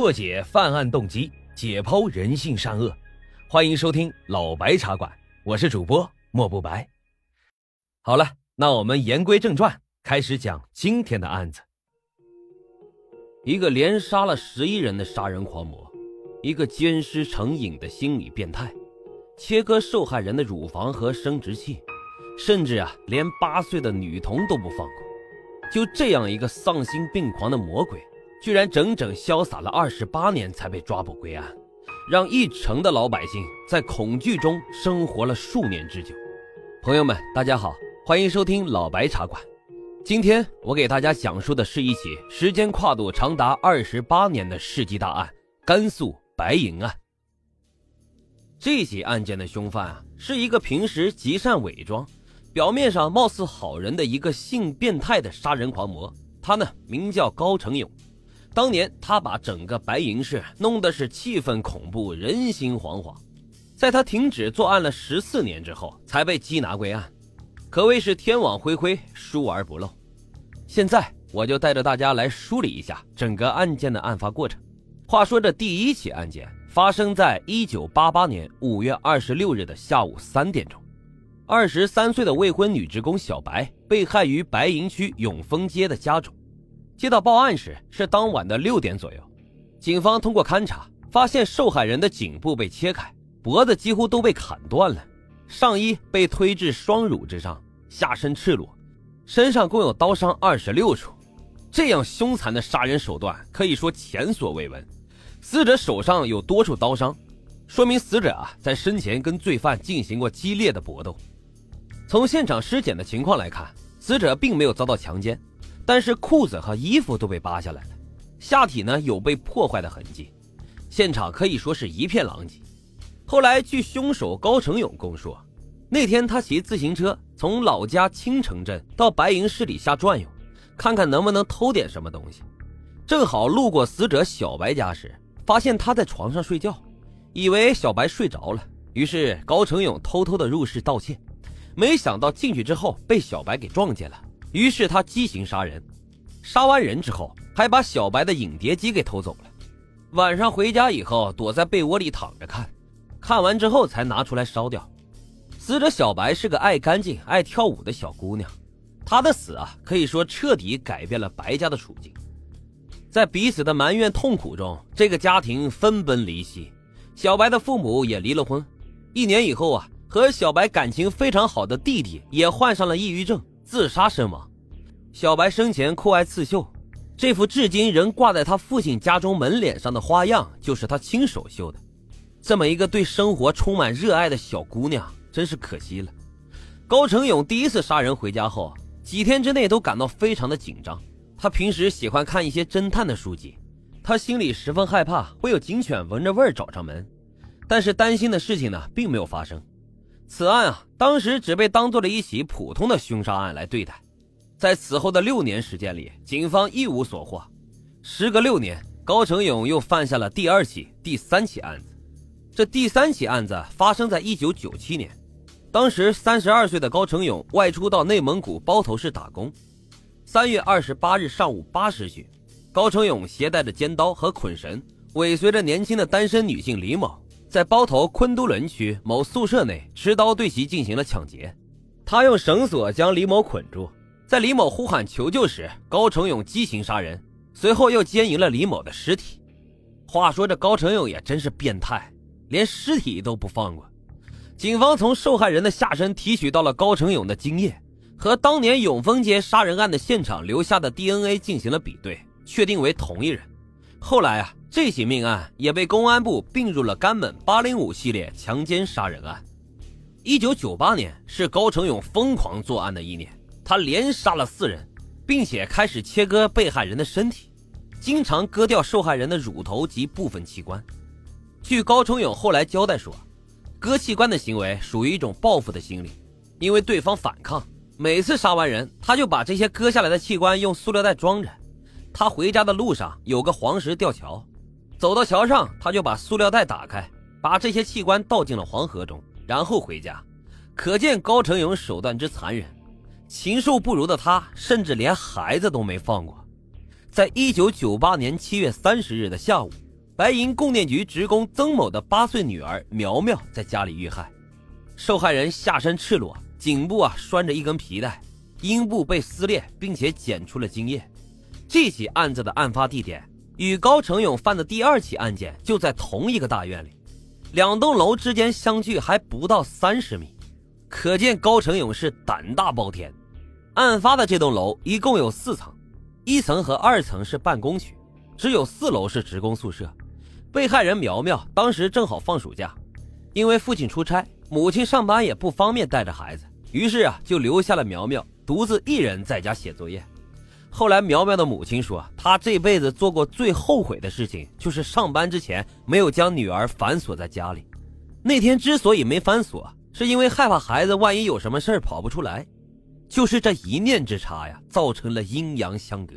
破解犯案动机，解剖人性善恶。欢迎收听老白茶馆，我是主播莫不白。好了，那我们言归正传，开始讲今天的案子。一个连杀了十一人的杀人狂魔，一个奸尸成瘾的心理变态，切割受害人的乳房和生殖器，甚至啊，连八岁的女童都不放过。就这样一个丧心病狂的魔鬼。居然整整潇洒了二十八年才被抓捕归案，让一城的老百姓在恐惧中生活了数年之久。朋友们，大家好，欢迎收听老白茶馆。今天我给大家讲述的是一起时间跨度长达二十八年的世纪大案——甘肃白银案。这起案件的凶犯啊，是一个平时极善伪装、表面上貌似好人的一个性变态的杀人狂魔。他呢，名叫高成勇。当年他把整个白银市弄得是气氛恐怖、人心惶惶，在他停止作案了十四年之后，才被缉拿归案，可谓是天网恢恢，疏而不漏。现在我就带着大家来梳理一下整个案件的案发过程。话说这第一起案件发生在一九八八年五月二十六日的下午三点钟，二十三岁的未婚女职工小白被害于白银区永丰街的家中。接到报案时是当晚的六点左右，警方通过勘查发现受害人的颈部被切开，脖子几乎都被砍断了，上衣被推至双乳之上，下身赤裸，身上共有刀伤二十六处。这样凶残的杀人手段可以说前所未闻。死者手上有多处刀伤，说明死者啊在生前跟罪犯进行过激烈的搏斗。从现场尸检的情况来看，死者并没有遭到强奸。但是裤子和衣服都被扒下来了，下体呢有被破坏的痕迹，现场可以说是一片狼藉。后来据凶手高成勇供述，那天他骑自行车从老家青城镇到白银市里瞎转悠，看看能不能偷点什么东西。正好路过死者小白家时，发现他在床上睡觉，以为小白睡着了，于是高成勇偷偷的入室盗窃，没想到进去之后被小白给撞见了。于是他激情杀人，杀完人之后还把小白的影碟机给偷走了。晚上回家以后，躲在被窝里躺着看，看完之后才拿出来烧掉。死者小白是个爱干净、爱跳舞的小姑娘，她的死啊，可以说彻底改变了白家的处境。在彼此的埋怨痛苦中，这个家庭分崩离析，小白的父母也离了婚。一年以后啊，和小白感情非常好的弟弟也患上了抑郁症。自杀身亡。小白生前酷爱刺绣，这幅至今仍挂在他父亲家中门脸上的花样，就是他亲手绣的。这么一个对生活充满热爱的小姑娘，真是可惜了。高成勇第一次杀人回家后，几天之内都感到非常的紧张。他平时喜欢看一些侦探的书籍，他心里十分害怕会有警犬闻着味儿找上门，但是担心的事情呢，并没有发生。此案啊，当时只被当做了一起普通的凶杀案来对待。在此后的六年时间里，警方一无所获。时隔六年，高成勇又犯下了第二起、第三起案子。这第三起案子发生在一九九七年，当时三十二岁的高成勇外出到内蒙古包头市打工。三月二十八日上午八时许，高成勇携带着尖刀和捆绳，尾随着年轻的单身女性李某。在包头昆都仑区某宿舍内持刀对其进行了抢劫，他用绳索将李某捆住，在李某呼喊求救时，高成勇激情杀人，随后又奸淫了李某的尸体。话说这高成勇也真是变态，连尸体都不放过。警方从受害人的下身提取到了高成勇的精液，和当年永丰街杀人案的现场留下的 DNA 进行了比对，确定为同一人。后来啊。这起命案也被公安部并入了甘本八零五系列强奸杀人案。一九九八年是高成勇疯狂作案的一年，他连杀了四人，并且开始切割被害人的身体，经常割掉受害人的乳头及部分器官。据高成勇后来交代说，割器官的行为属于一种报复的心理，因为对方反抗，每次杀完人，他就把这些割下来的器官用塑料袋装着。他回家的路上有个黄石吊桥。走到桥上，他就把塑料袋打开，把这些器官倒进了黄河中，然后回家。可见高成勇手段之残忍，禽兽不如的他，甚至连孩子都没放过。在一九九八年七月三十日的下午，白银供电局职工曾某的八岁女儿苗苗在家里遇害，受害人下身赤裸，颈部啊拴着一根皮带，阴部被撕裂，并且检出了精液。这起案子的案发地点与高成勇犯的第二起案件就在同一个大院里，两栋楼之间相距还不到三十米，可见高成勇是胆大包天。案发的这栋楼一共有四层，一层和二层是办公区，只有四楼是职工宿舍。被害人苗苗当时正好放暑假，因为父亲出差，母亲上班也不方便带着孩子，于是啊就留下了苗苗独自一人在家写作业。后来苗苗的母亲说，她这辈子做过最后悔的事情就是上班之前没有将女儿反锁在家里。那天之所以没反锁，是因为害怕孩子万一有什么事跑不出来。就是这一念之差呀，造成了阴阳相隔。